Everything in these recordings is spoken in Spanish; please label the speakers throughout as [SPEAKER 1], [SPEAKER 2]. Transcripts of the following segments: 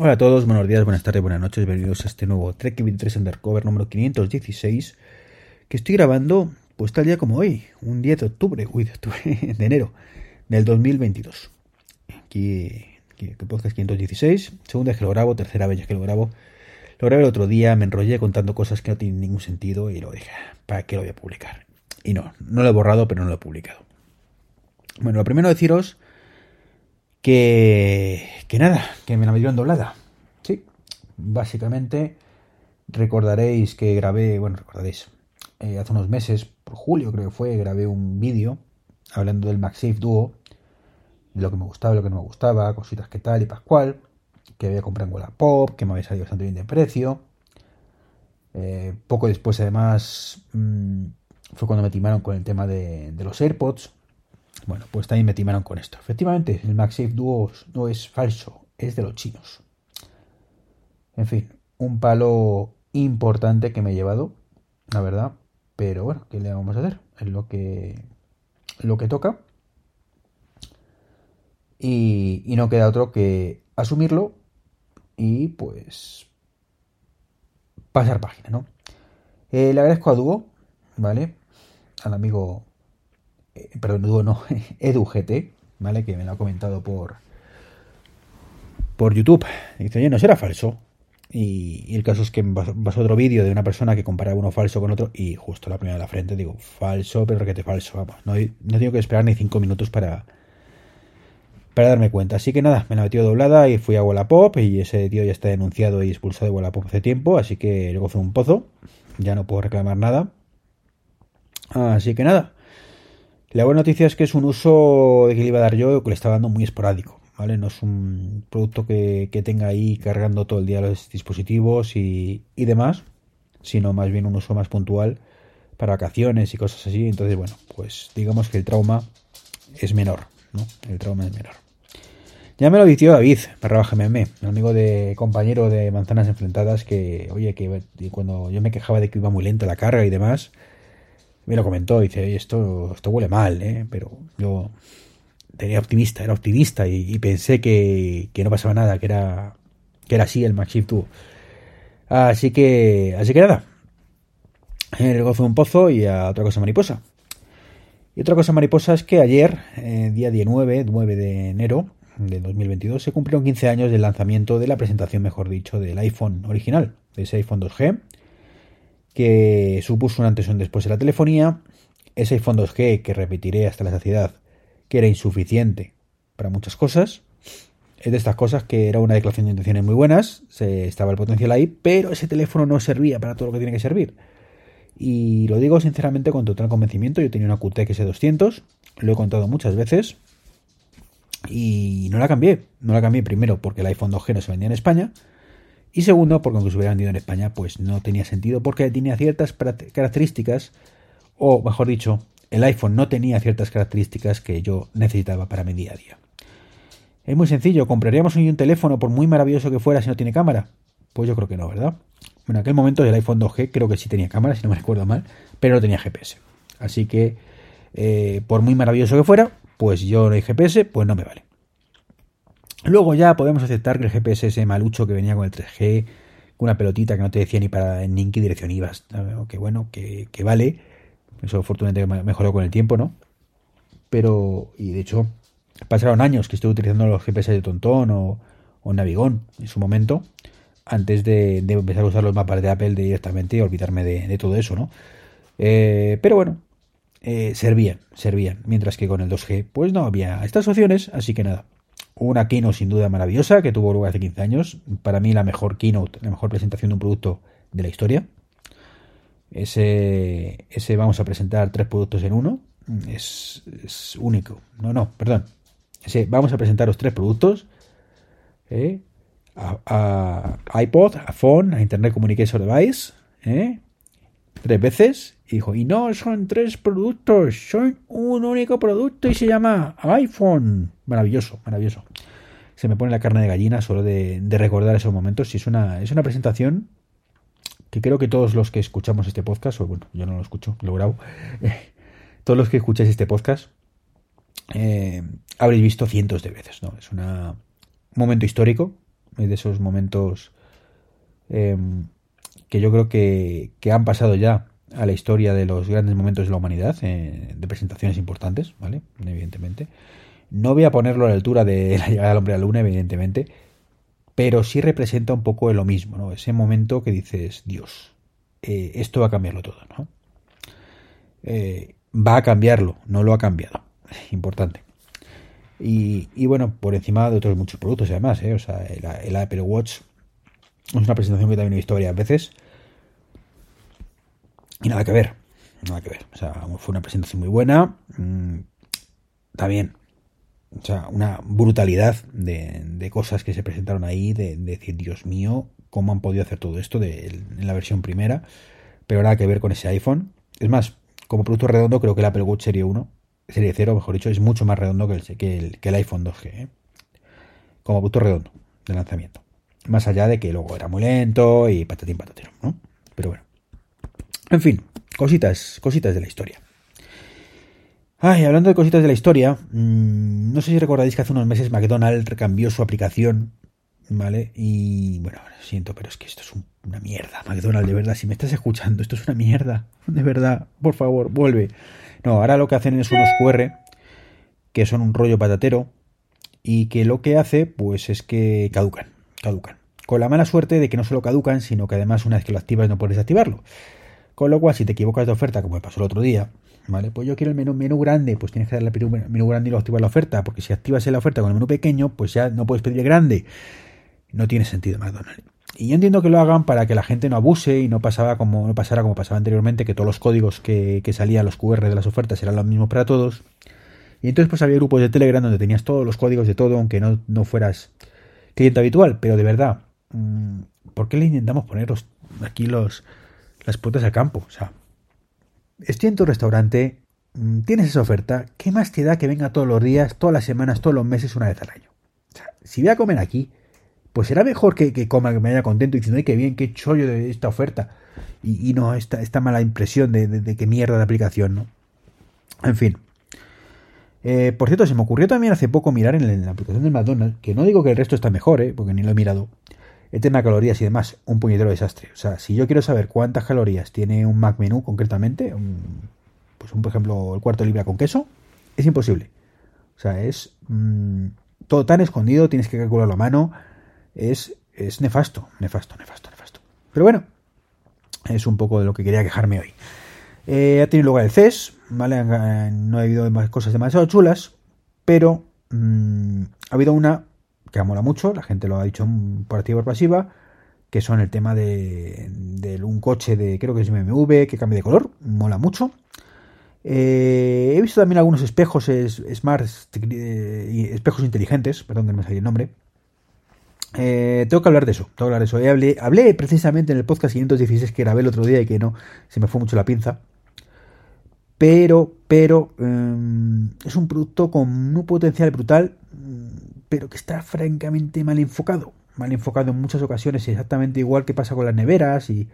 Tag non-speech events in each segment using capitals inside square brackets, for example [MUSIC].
[SPEAKER 1] Hola a todos, buenos días, buenas tardes, buenas noches. Bienvenidos a este nuevo Trek 23 Undercover número 516 que estoy grabando pues tal día como hoy, un día de octubre, uy, de octubre, [LAUGHS] de enero del 2022. Aquí, aquí podcast 516, segunda vez que lo grabo, tercera vez que lo grabo. Lo grabé el otro día, me enrollé contando cosas que no tienen ningún sentido y lo dije, ¿para qué lo voy a publicar? Y no, no lo he borrado, pero no lo he publicado. Bueno, lo primero deciros que, que nada, que me la metieron doblada. Sí, básicamente recordaréis que grabé, bueno, recordaréis, eh, hace unos meses, por julio creo que fue, grabé un vídeo hablando del MagSafe Duo, de lo que me gustaba, lo que no me gustaba, cositas que tal y pascual, que había comprado en Wallapop, que me había salido bastante bien de precio. Eh, poco después, además, mmm, fue cuando me timaron con el tema de, de, los AirPods. Bueno, pues también me timaron con esto. Efectivamente, el MagSafe Duo no es falso, es de los chinos. En fin, un palo importante que me he llevado, la verdad. Pero bueno, ¿qué le vamos a hacer? Es lo que, lo que toca. Y, no queda otro que asumirlo y pues pasar página, ¿no? Eh, le agradezco a Duo, ¿vale? Al amigo, eh, perdón, Duo no, [LAUGHS] EduGT, ¿vale? Que me lo ha comentado por por YouTube. Dice, oye, no será falso. Y, el caso es que pasó otro vídeo de una persona que comparaba uno falso con otro y justo la primera de la frente digo, falso, pero que te falso. Vamos, no, no tengo que esperar ni cinco minutos para, para darme cuenta. Así que nada, me la metió doblada y fui a Wallapop y ese tío ya está denunciado y expulsado de Wallapop hace tiempo, así que luego fue un pozo. Ya no puedo reclamar nada. Así que nada. La buena noticia es que es un uso de que le iba a dar yo que le estaba dando muy esporádico. ¿Vale? No es un producto que, tenga ahí cargando todo el día los dispositivos y, y demás, sino más bien un uso más puntual para vacaciones y cosas así. Entonces, bueno, pues digamos que el trauma es menor, ¿no? El trauma es menor. Ya me lo advirtió David, barra GMM, mi amigo de compañero de Manzanas Enfrentadas, que, oye, que cuando yo me quejaba de que iba muy lento la carga y demás, me lo comentó, dice, esto, esto huele mal, ¿eh? Pero yo tenía optimista, era optimista y, pensé que, que, no pasaba nada, que era, que era así el MagShift Duo. Así que, así que nada, el gozo de un pozo y a otra cosa mariposa. Y otra cosa mariposa es que ayer, eh, día 19, 9 de enero del 2022, se cumplieron 15 años del lanzamiento de la presentación, mejor dicho, del iPhone original, de ese iPhone 2G, que supuso un antes y un después de la telefonía. Ese iPhone 2G que repetiré hasta la saciedad, que era insuficiente para muchas cosas. Es de estas cosas que era una declaración de intenciones muy buenas, se, estaba el potencial ahí, pero ese teléfono no servía para todo lo que tiene que servir. Y lo digo sinceramente con total convencimiento. Yo tenía una QTEC S200, lo he contado muchas veces. Y no la cambié. No la cambié primero porque el iPhone 2G no se vendía en España. Y segundo, porque aunque se hubiera vendido en España, pues no tenía sentido porque tenía ciertas características, o mejor dicho, el iPhone no tenía ciertas características que yo necesitaba para mi día a día. Es muy sencillo, ¿compraríamos un teléfono por muy maravilloso que fuera si no tiene cámara? Pues yo creo que no, ¿verdad? Bueno, en aquel momento el iPhone 2G creo que sí tenía cámara, si no me recuerdo mal, pero no tenía GPS. Así que, eh, por muy maravilloso que fuera, pues yo no hay GPS, pues no me vale. Luego ya podemos aceptar que el GPS ese malucho que venía con el 3G, con una pelotita que no te decía ni para en qué dirección ibas, que bueno, que, vale. Eso afortunadamente mejoró con el tiempo, ¿no? Pero, y de hecho, pasaron años que estuve utilizando los GPS de Tontón o, o Navigón en su momento, antes de, empezar a usar los mapas de Apple directamente y olvidarme de, de todo eso, ¿no? Eh, pero bueno, eh, servían, servían. Mientras que con el 2G, pues no había estas opciones, así que nada. Una keynote sin duda maravillosa que tuvo lugar hace 15 años. Para mí la mejor keynote, la mejor presentación de un producto de la historia. Ese, ese vamos a presentar tres productos en uno. Es, único. No, no, perdón. Ese vamos a presentar los tres productos. ¿eh? a, a iPod, a phone, a Internet Communication Device, ¿eh? tres veces y dijo, y no son tres productos, son un único producto y se llama iPhone. Maravilloso, maravilloso. Se me pone la carne de gallina solo de, recordar esos momentos. Y es una, es una presentación que creo que todos los que escuchamos este podcast, o bueno, yo no lo escucho, lo grabo, [LAUGHS] todos los que escucháis este podcast, eh, habréis visto cientos de veces, ¿no? Es una, un momento histórico, de esos momentos em, que yo creo que, han pasado ya a la historia de los grandes momentos de la humanidad, eh, de presentaciones importantes, ¿vale? Evidentemente. No voy a ponerlo a la altura de [LAUGHS] la llegada del hombre a la luna, evidentemente, pero sí representa un poco lo mismo, ¿no? Ese momento que dices, Dios, eh, esto va a cambiarlo todo, ¿no? Eh, va a cambiarlo, no lo ha cambiado. [LAUGHS] Importante. Y, bueno, por encima de otros muchos productos, además, ¿eh? O sea, el, Apple Watch es una presentación que también he visto varias veces. Y nada que ver, nada que ver. O sea, fue una presentación muy buena. Mm, está bien. O sea, una brutalidad de, cosas que se presentaron ahí, de, decir, Dios mío, cómo han podido hacer todo esto de, en la versión primera, pero nada que ver con ese iPhone. Es más, como producto redondo, creo que el Apple Watch Serie 1 Serie 0, mejor dicho, es mucho más redondo que el, que el, iPhone 2G, ¿eh? como punto redondo de lanzamiento. Más allá de que luego era muy lento y patatín patatero, ¿no? Pero bueno. En fin, cositas, cositas de la historia. Ay, hablando de cositas de la historia, mmm, no sé si recordáis que hace unos meses McDonald's cambió su aplicación, ¿vale? Y bueno, siento, pero es que esto es una mierda, McDonald's, de verdad, si me estás escuchando, esto es una mierda, de verdad, por favor, vuelve. No, ahora lo que hacen es unos QR que son un rollo patatero y que lo que hace pues es que caducan, caducan. Con la mala suerte de que no solo caducan, sino que además una vez que lo activas no puedes activarlo. Con lo cual, si te equivocas de oferta, como me pasó el otro día, ¿vale? Pues yo quiero el menú, menú grande, pues tienes que darle el menú, grande y lo activas la oferta, porque si activas la oferta con el menú pequeño, pues ya no puedes pedir grande. No tiene sentido McDonald's. Y yo entiendo que lo hagan para que la gente no abuse y no pasaba como no pasara como pasaba anteriormente, que todos los códigos que, que salían los QR de las ofertas eran los mismos para todos. Y entonces pues había grupos de Telegram donde tenías todos los códigos de todo, aunque no, no fueras cliente habitual. Pero de verdad, mm, ¿por qué le intentamos poner aquí los, las puertas al campo? O sea, estoy en tu restaurante, mm, tienes esa oferta, ¿qué más te da que venga todos los días, todas las semanas, todos los meses, una vez al año? O sea, si voy a comer aquí, pues será mejor que, que coma, que me haya contento diciendo, ay, qué bien, qué chollo de esta oferta. Y, no esta, esta mala impresión de, de, qué mierda de aplicación, ¿no? En fin. Eh, por cierto, se me ocurrió también hace poco mirar en, la aplicación del McDonald's, que no digo que el resto está mejor, ¿eh? porque ni lo he mirado, el tema de calorías y demás, un puñetero desastre. O sea, si yo quiero saber cuántas calorías tiene un Mac menú concretamente, pues un, por ejemplo, el cuarto libra con queso, es imposible. O sea, es mm, todo tan escondido, tienes que calcularlo a mano es, es nefasto, nefasto, nefasto, nefasto. Pero bueno, es un poco de lo que quería quejarme hoy. Eh, ha tenido lugar el CES, ¿vale? No ha habido más cosas demasiado chulas, pero mm, ha habido una que mola mucho, la gente lo ha dicho por activa y por pasiva, que son el tema de, un coche de, creo que es BMW, que cambia de color, mola mucho. Eh, he visto también algunos espejos smart, eh, espejos inteligentes, perdón que no me salió el nombre, eh, tengo que hablar de eso, tengo que hablar de eso. Hablé, hablé, precisamente en el podcast 516 que grabé el otro día y que no, se me fue mucho la pinza. Pero, pero, em, es un producto con un potencial brutal, pero que está francamente mal enfocado. Mal enfocado en muchas ocasiones, exactamente igual que pasa con las neveras y,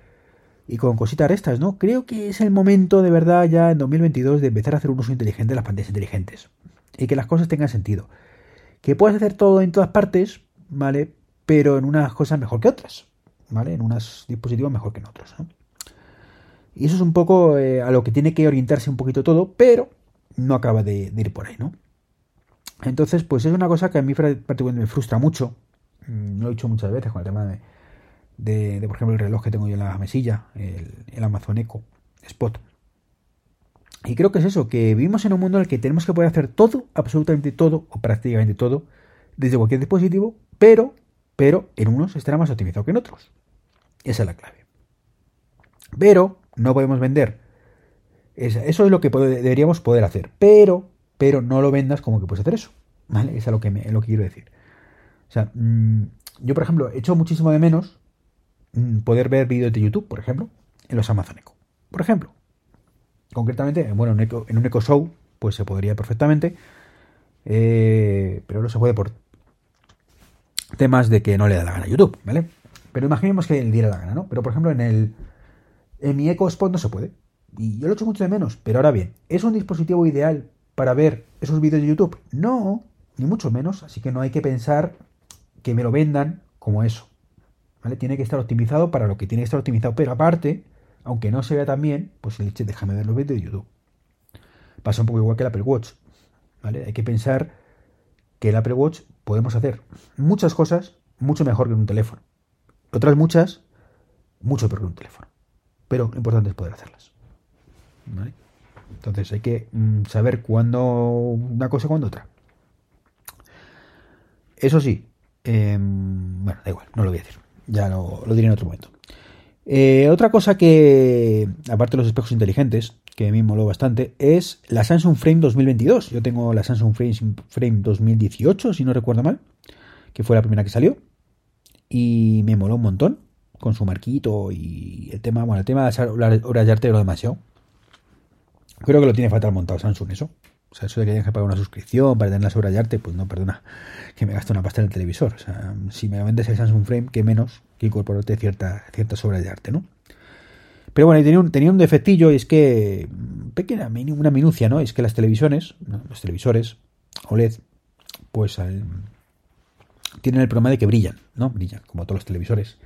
[SPEAKER 1] y con cositas restas, ¿no? Creo que es el momento de verdad ya en 2022 de empezar a hacer un uso inteligente de las pantallas inteligentes. Y que las cosas tengan sentido. Que puedas hacer todo en todas partes, ¿vale? pero en unas cosas mejor que otras, ¿vale? En unos dispositivos mejor que en otros. Y eso es un poco eh, a lo que tiene que orientarse un poquito todo, pero no acaba de, ir por ahí, ¿no? Entonces, pues es una cosa que a mí particularmente me frustra mucho. Mm, lo he dicho muchas veces con el tema de, de, por ejemplo, el reloj que tengo yo en la mesilla, el, el Amazon Echo Spot. Y creo que es eso, que vivimos en un mundo en el que tenemos que poder hacer todo, absolutamente todo, o prácticamente todo, desde cualquier dispositivo, pero pero en unos estará más optimizado que en otros. Esa es la clave. Pero no podemos vender. Eso es lo que deberíamos poder hacer. Pero, pero no lo vendas como que puedes hacer eso. ¿Vale? Es lo que, lo que quiero decir. O sea, mm, yo, por ejemplo, echo muchísimo de menos mm, poder ver vídeos de YouTube, por ejemplo, en los Amazon Echo. Por ejemplo, concretamente, bueno, en un Echo Show, pues se podría perfectamente, eh, pero no se puede por temas de que no le da la gana a YouTube, ¿vale? Pero imaginemos que le diera la gana, ¿no? Pero por ejemplo, en el en mi Echo Spot no se puede. Y yo lo echo mucho de menos. Pero ahora bien, ¿es un dispositivo ideal para ver esos vídeos de YouTube? No, ni mucho menos. Así que no hay que pensar que me lo vendan como eso. ¿Vale? Tiene que estar optimizado para lo que tiene que estar optimizado. Pero aparte, aunque no se vea tan bien, pues el dice, déjame ver los vídeos de YouTube. Pasa un poco igual que el Apple Watch. ¿Vale? Hay que pensar que el Apple Watch podemos hacer muchas cosas mucho mejor que un teléfono. Otras muchas, mucho peor que un teléfono. Pero lo importante es poder hacerlas. ¿Vale? Entonces hay que mm, saber cuándo una cosa cuándo otra. Eso sí, eh, bueno, da igual, no lo voy a decir. Ya lo, lo diré en otro momento. Eh, otra cosa que, aparte de los espejos inteligentes, que a mí me moló bastante, es la Samsung Frame 2022. Yo tengo la Samsung Frame, Frame 2018, si no recuerdo mal, que fue la primera que salió. Y me moló un montón, con su marquito y el tema, bueno, el tema de las horas de arte lo demasiado. Creo que lo tiene fatal montado Samsung eso. O sea, eso de que tienes que pagar una suscripción para tener las obras de arte, pues no, perdona, que me gasto una pasta en el televisor. O sea, si me vendes el Samsung Frame, que menos que incorporarte cierta, ciertas obras de arte, ¿no? Pero bueno, tenía un, tenía un defectillo y es que, pequeña, una minucia, ¿no? Es que las televisiones, los televisores OLED, pues al- tienen el problema de que brillan, ¿no? Brillan, como todos los televisores.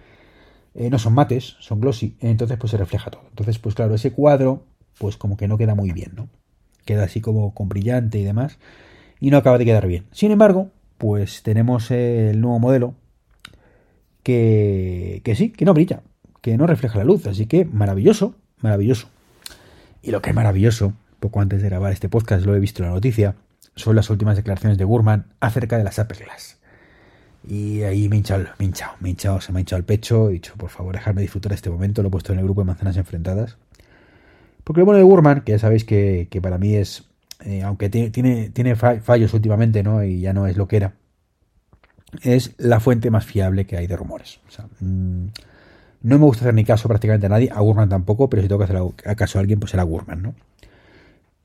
[SPEAKER 1] Eh, no son mates, son glossy, entonces pues se refleja todo. Entonces, pues claro, ese cuadro, pues como que no queda muy bien, ¿no? Queda así como con brillante y demás, y no acaba de quedar bien. Sin embargo, pues tenemos el nuevo modelo que, que sí, que no brilla, que no refleja la luz, así que maravilloso, maravilloso. Y lo que es maravilloso, poco antes de grabar este podcast lo he visto en la noticia, son las últimas declaraciones de Gurman acerca de las Apple Glass. Y ahí me he hinchado, me he hinchado, me he se me ha hinchado el pecho. He dicho, por favor, dejarme disfrutar este momento. Lo he puesto en el grupo de manzanas enfrentadas. Porque lo bueno de Gurman, que ya sabéis que, que para mí es, eh, aunque tiene, tiene, tiene fa- fallos últimamente, ¿no? Y ya no es lo que era, es la fuente más fiable que hay de rumores. O sea, mm, no me gusta hacer ni caso prácticamente a nadie, a Gurman tampoco, pero si tengo que hacer caso a alguien, pues será Gurman, ¿no?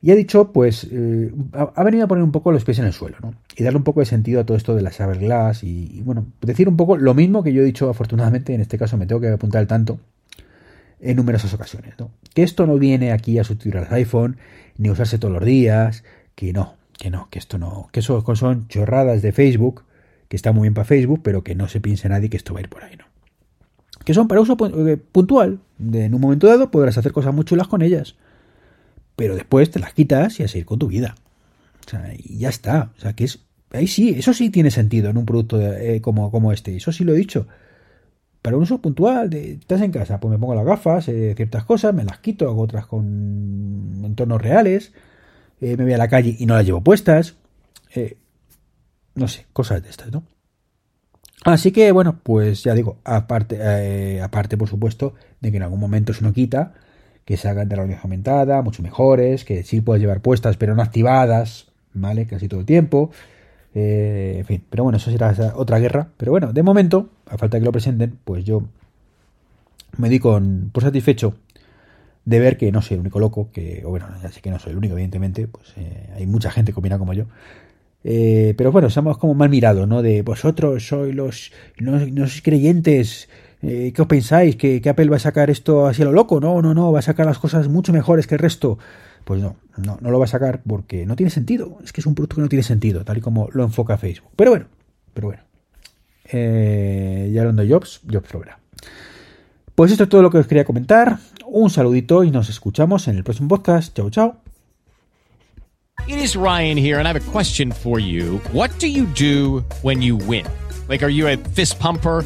[SPEAKER 1] Y ha dicho, pues, eh, ha, venido a poner un poco los pies en el suelo, ¿no? Y darle un poco de sentido a todo esto de las Glass y, y, bueno, decir un poco lo mismo que yo he dicho, afortunadamente, en este caso me tengo que apuntar al tanto en numerosas ocasiones, ¿no? Que esto no viene aquí a sustituir al iPhone, ni a usarse todos los días, que no, que no, que esto no, que eso son chorradas de Facebook, que está muy bien para Facebook, pero que no se piense nadie que esto va a ir por ahí, ¿no? Que son para uso eh, puntual, de, en un momento dado podrás hacer cosas muy chulas con ellas, pero después te las quitas y a seguir con tu vida. O sea, y ya está. O sea, que es. Ahí sí, eso sí tiene sentido en un producto eh, como, como este. Eso sí lo he dicho. Para un uso puntual, estás en casa, pues me pongo las gafas, eh, ciertas cosas, me las quito, hago otras con entornos reales, eh, me voy a la calle y no las llevo puestas. eh, no sé, cosas de estas, ¿no? Así que, bueno, pues ya digo, aparte, aparte, por supuesto, de que en algún momento se no quita, que se hagan de realidad aumentada, mucho mejores, que sí puedes llevar puestas, pero no activadas, ¿vale? Casi todo el tiempo. En fin, pero bueno, eso será otra guerra. Pero bueno, de momento, a falta que lo presenten, pues yo me di con, por satisfecho de ver que no soy el único loco, que, o bueno, ya sé que no soy el único, evidentemente, pues eh, hay mucha gente opina como yo. Eh, pero bueno, somos como mal mirados, ¿no? De vosotros sois los, no, no sois creyentes, eh, ¿qué os pensáis? ¿Que, ¿Que Apple va a sacar esto así a lo loco? No, no, no, va a sacar las cosas mucho mejores que el resto. Pues no, no, no lo va a sacar porque no tiene sentido. Es que es un producto que no tiene sentido, tal y como lo enfoca Facebook. Pero bueno, pero bueno. Eh, ya hablando de Jobs, Jobs lo verá. Pues esto es todo lo que os quería comentar. Un saludito y nos escuchamos en el próximo podcast. Chao, chao.
[SPEAKER 2] It a fist pumper?